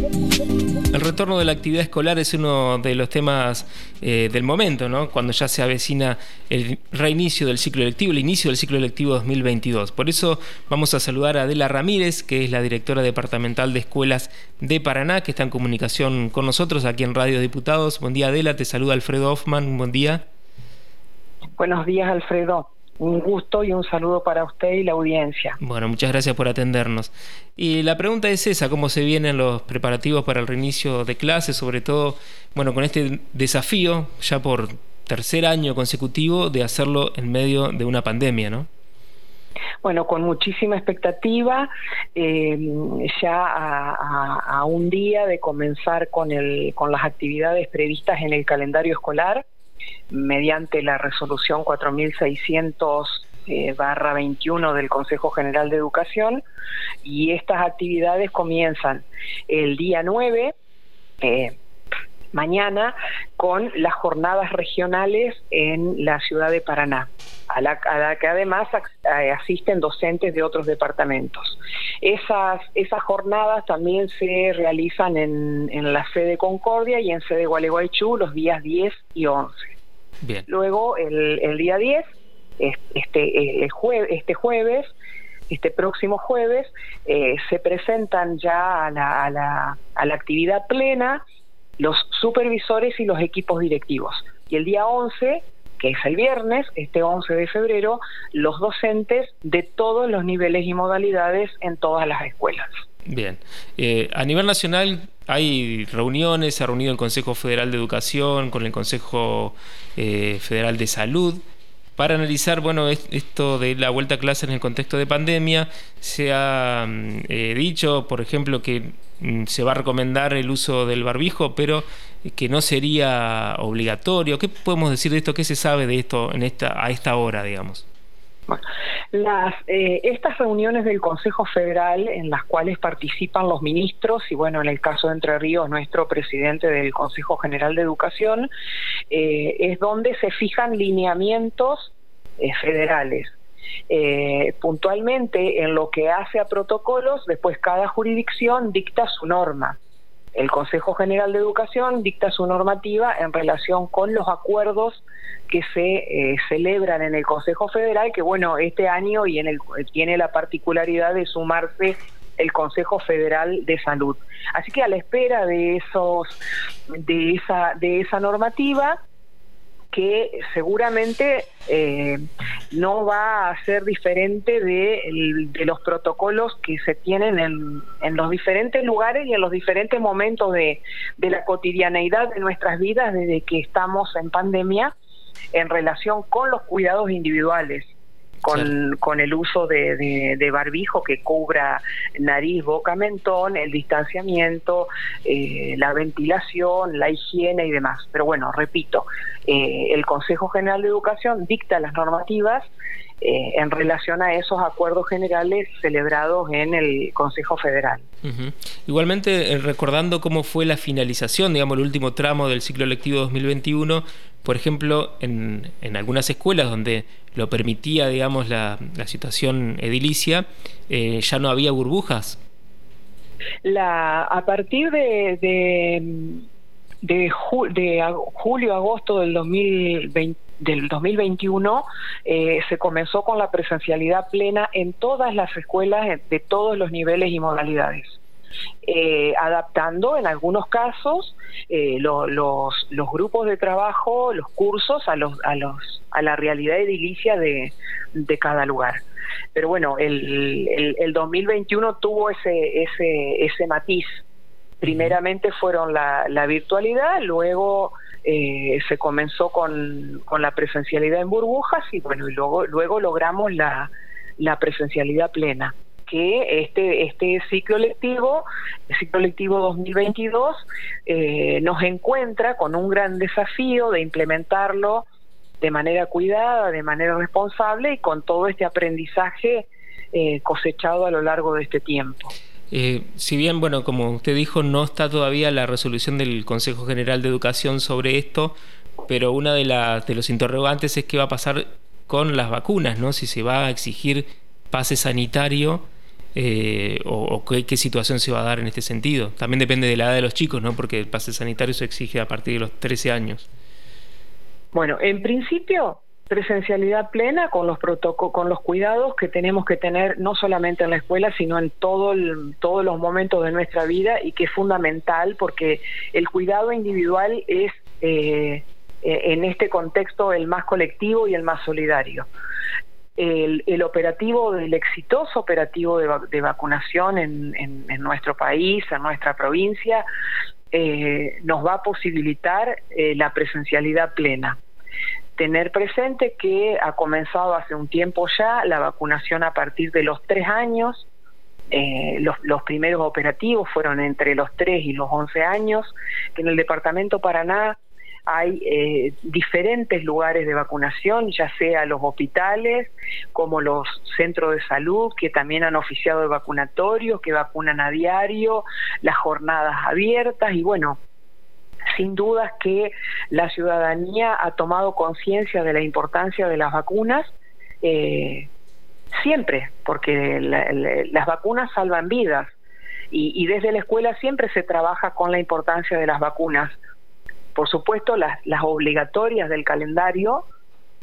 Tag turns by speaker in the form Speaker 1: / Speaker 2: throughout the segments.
Speaker 1: El retorno de la actividad escolar es uno de los temas eh, del momento, ¿no? cuando ya se avecina el reinicio del ciclo electivo, el inicio del ciclo electivo 2022. Por eso vamos a saludar a Adela Ramírez, que es la directora departamental de escuelas de Paraná, que está en comunicación con nosotros aquí en Radio Diputados. Buen día Adela, te saluda Alfredo Hoffman, buen día.
Speaker 2: Buenos días Alfredo un gusto y un saludo para usted y la audiencia.
Speaker 1: Bueno, muchas gracias por atendernos. Y la pregunta es esa, ¿cómo se vienen los preparativos para el reinicio de clases, sobre todo, bueno, con este desafío ya por tercer año consecutivo de hacerlo en medio de una pandemia, ¿no?
Speaker 2: Bueno, con muchísima expectativa, eh, ya a, un día de comenzar con, el, con las actividades previstas en el calendario escolar, mediante la resolución 4600 eh, barra 21 del Consejo General de Educación y estas actividades comienzan el día 9 eh, mañana con las jornadas regionales en la ciudad de Paraná, a la, que además eh, asisten docentes de otros departamentos. Esas, esas jornadas también se realizan en, en la sede Concordia y en sede Gualeguaychú los días 10 y 11. Luego, el, día 10, este, el este jueves, este próximo jueves, eh, se presentan ya a la, a, la, a la actividad plena los supervisores y los equipos directivos. Y el día 11 que es el viernes, este 11 de febrero, los docentes de todos los niveles y modalidades en todas las escuelas.
Speaker 1: Bien. Eh, a nivel nacional, hay reuniones, se ha reunido el Consejo Federal de Educación con el Consejo eh, Federal de Salud para analizar, bueno, esto de la vuelta a clase en el contexto de pandemia. Se ha mm, eh, dicho, por ejemplo, que mm, se va a recomendar el uso del barbijo, pero que no sería obligatorio. ¿Qué podemos decir de esto? ¿Qué se sabe de esto en esta, a esta hora, digamos?
Speaker 2: Las, eh, estas reuniones del Consejo Federal en las cuales participan los ministros y bueno, en el caso de Entre Ríos, nuestro presidente del Consejo General de Educación, eh, es donde se fijan lineamientos eh, federales. puntualmente en lo que hace a protocolos, después cada jurisdicción dicta su norma. El Consejo General de Educación dicta su normativa en relación con los acuerdos que se eh, celebran en el Consejo Federal, que bueno, este año y en el, tiene la particularidad de sumarse el Consejo Federal de Salud. Así que a la espera de esos de esa de esa normativa que seguramente eh, no va a ser diferente de, los protocolos que se tienen en, en, los diferentes lugares y en los diferentes momentos de, de la cotidianeidad de nuestras vidas desde que estamos en pandemia en relación con los cuidados individuales con, con el uso de, de, barbijo que cubra nariz, boca, mentón, el distanciamiento, eh, la ventilación, la higiene y demás. Pero bueno, repito, eh, el Consejo General de Educación dicta las normativas eh, en relación a esos acuerdos generales celebrados en el Consejo Federal.
Speaker 1: Igualmente, recordando cómo fue la finalización, digamos, el último tramo del ciclo lectivo 2021, por ejemplo, en, en algunas escuelas donde lo permitía, digamos, la, la situación edilicia, eh, ya no había burbujas.
Speaker 2: La, a partir de, de, de, julio-agosto del 2020, del 2021 eh, se comenzó con la presencialidad plena en todas las escuelas de todos los niveles y modalidades. Eh, adaptando en algunos casos eh, los, los grupos de trabajo, los cursos a, los, a, los, a la realidad edilicia de, de cada lugar. Pero bueno, el, el, el 2021 tuvo ese, ese, ese matiz. Primeramente fueron la, la virtualidad, luego eh, se comenzó con, con, la presencialidad en burbujas y bueno, y luego, luego logramos la, la presencialidad plena que este, este ciclo lectivo, el ciclo lectivo 2022, eh, nos encuentra con un gran desafío de implementarlo de manera cuidada, de manera responsable y con todo este aprendizaje eh, cosechado a lo largo de este tiempo.
Speaker 1: Eh, si bien, bueno, como usted dijo, no está todavía la resolución del Consejo General de Educación sobre esto, pero una de, las de los interrogantes es qué va a pasar con las vacunas, ¿no? Si se va a exigir pase sanitario eh, o, qué, situación se va a dar en este sentido. También depende de la edad de los chicos, ¿no? Porque el pase sanitario se exige a partir de los 13 años.
Speaker 2: Bueno, en principio presencialidad plena con los con los cuidados que tenemos que tener no solamente en la escuela sino en todo todos los momentos de nuestra vida y que es fundamental porque el cuidado individual es eh, eh, en este contexto el más colectivo y el más solidario el, operativo, el exitoso operativo de, vacunación en, nuestro país, en nuestra provincia, eh, nos va a posibilitar eh, la presencialidad plena. Tener presente que ha comenzado hace un tiempo ya la vacunación a partir de los tres años, eh, los, primeros operativos fueron entre los tres y los once años, que en el departamento Paraná hay eh, diferentes lugares de vacunación, ya sea los hospitales como los centros de salud que también han oficiado de vacunatorios, que vacunan a diario, las jornadas abiertas y bueno, sin dudas que la ciudadanía ha tomado conciencia de la importancia de las vacunas. Eh, siempre, porque las vacunas salvan vidas y, desde la escuela siempre se trabaja con la importancia de las vacunas por supuesto, las, las obligatorias del calendario,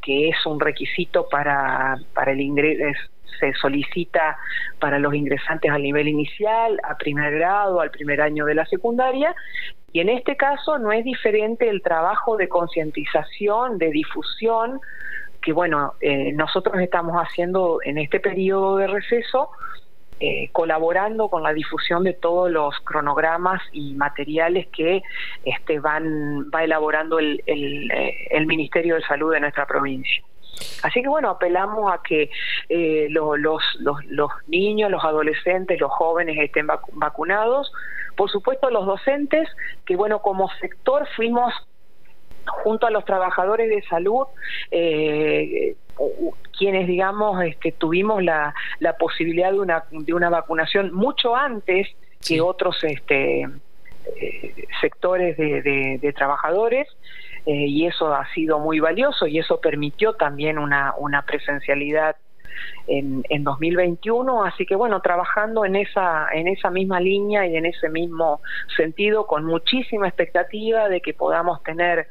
Speaker 2: que es un requisito para, para el ingreso, se solicita para los ingresantes al nivel inicial, a primer grado, al primer año de la secundaria, y en este caso no es diferente el trabajo de concientización, de difusión, que bueno, eh, nosotros estamos haciendo en este periodo de receso, eh, colaborando con la difusión de todos los cronogramas y materiales que este, van, va elaborando el, eh, el, Ministerio de Salud de nuestra provincia. Así que bueno, apelamos a que eh, los, los, los, niños, los adolescentes, los jóvenes estén vacunados. Por supuesto, los docentes, que bueno, como sector fuimos junto a los trabajadores de salud, eh, quienes, digamos, este, tuvimos la, la posibilidad de una, de una vacunación mucho antes que otros este, eh, sectores de, de, trabajadores. Eh, y eso ha sido muy valioso y eso permitió también una, una presencialidad en, en 2021, así que bueno, trabajando en esa, en esa misma línea y en ese mismo sentido, con muchísima expectativa de que podamos tener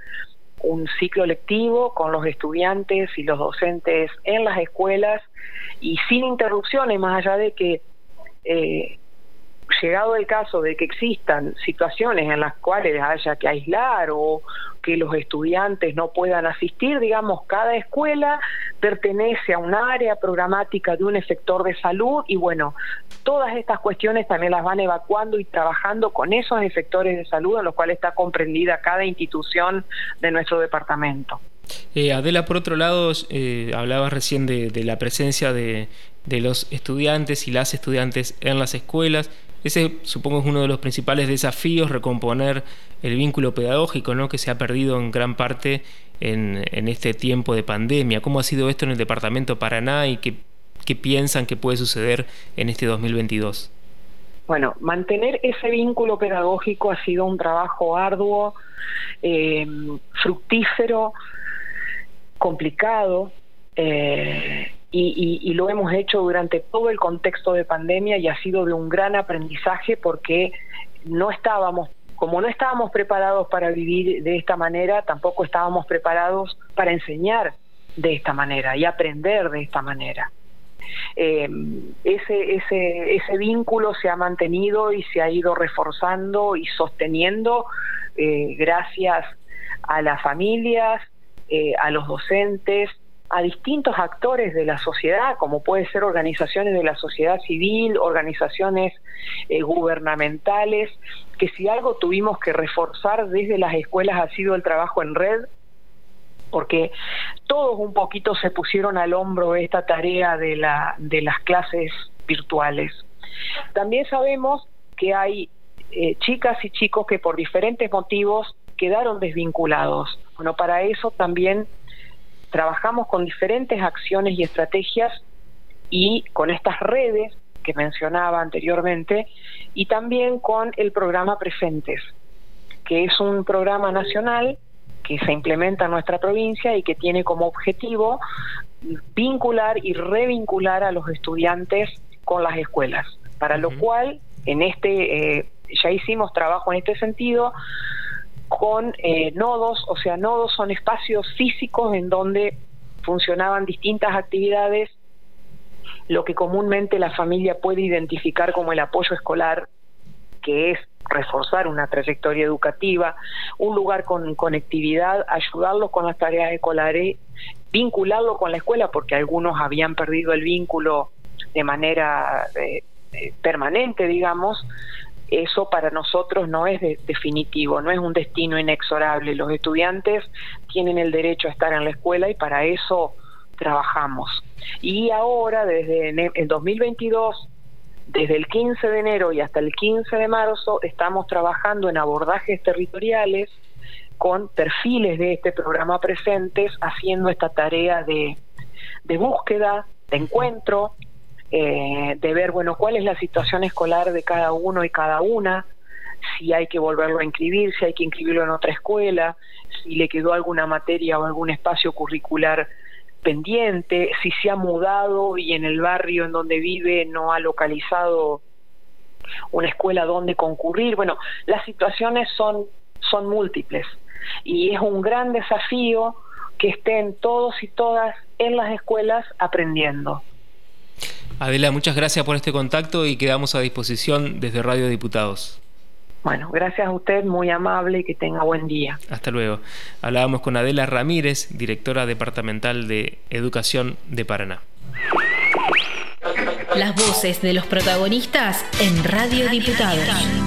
Speaker 2: un ciclo lectivo con los estudiantes y los docentes en las escuelas y sin interrupciones, más allá de que eh, llegado el caso de que existan situaciones en las cuales haya que aislar o que los estudiantes no puedan asistir, digamos, cada escuela pertenece a un área programática de un sector de salud y bueno, todas estas cuestiones también las van evacuando y trabajando con esos efectores de salud en los cuales está comprendida cada institución de nuestro departamento.
Speaker 1: Eh, Adela, por otro lado, eh, hablabas recién de, la presencia de, los estudiantes y las estudiantes en las escuelas. Ese supongo es uno de los principales desafíos, recomponer el vínculo pedagógico que se ha perdido en gran parte en, este tiempo de pandemia. ¿Cómo ha sido esto en el departamento Paraná y qué, piensan que puede suceder en este 2022?
Speaker 2: Bueno, mantener ese vínculo pedagógico ha sido un trabajo arduo, eh, fructífero, complicado. Eh, y, lo hemos hecho durante todo el contexto de pandemia y ha sido de un gran aprendizaje porque no estábamos, como no estábamos preparados para vivir de esta manera, tampoco estábamos preparados para enseñar de esta manera y aprender de esta manera. Eh, ese, ese, ese vínculo se ha mantenido y se ha ido reforzando y sosteniendo eh, gracias a las familias, eh, a los docentes, a distintos actores de la sociedad, como puede ser organizaciones de la sociedad civil, organizaciones eh, gubernamentales, que si algo tuvimos que reforzar desde las escuelas ha sido el trabajo en red, porque todos un poquito se pusieron al hombro esta tarea de, la, de las clases virtuales. También sabemos que hay eh, chicas y chicos que por diferentes motivos quedaron desvinculados. Bueno, para eso también trabajamos con diferentes acciones y estrategias y con estas redes que mencionaba anteriormente y también con el programa Presentes, que es un programa nacional que se implementa en nuestra provincia y que tiene como objetivo vincular y revincular a los estudiantes con las escuelas, para lo cual en este eh, ya hicimos trabajo en este sentido con eh, nodos, o sea, nodos son espacios físicos en donde funcionaban distintas actividades, lo que comúnmente la familia puede identificar como el apoyo escolar, que es reforzar una trayectoria educativa, un lugar con conectividad, ayudarlos con las tareas escolares, vincularlo con la escuela, porque algunos habían perdido el vínculo de manera eh, eh, permanente, digamos, eso para nosotros no es definitivo, no es un destino inexorable. Los estudiantes tienen el derecho a estar en la escuela y para eso trabajamos. Y ahora, desde el 2022, desde el 15 de enero y hasta el 15 de marzo, estamos trabajando en abordajes territoriales con perfiles de este programa presentes, haciendo esta tarea de, de búsqueda, de encuentro, eh, de ver, bueno, cuál es la situación escolar de cada uno y cada una, si hay que volverlo a inscribir, si hay que inscribirlo en otra escuela, si le quedó alguna materia o algún espacio curricular pendiente, si se ha mudado y en el barrio en donde vive no ha localizado una escuela donde concurrir. Bueno, las situaciones son, son múltiples y es un gran desafío que estén todos y todas en las escuelas aprendiendo.
Speaker 1: Adela, muchas gracias por este contacto y quedamos a disposición desde Radio Diputados.
Speaker 2: Bueno, gracias a usted, muy amable y que tenga buen día.
Speaker 1: Hasta luego. Hablábamos con Adela Ramírez, directora departamental de Educación de Paraná.
Speaker 3: Las voces de los protagonistas en Radio Diputados.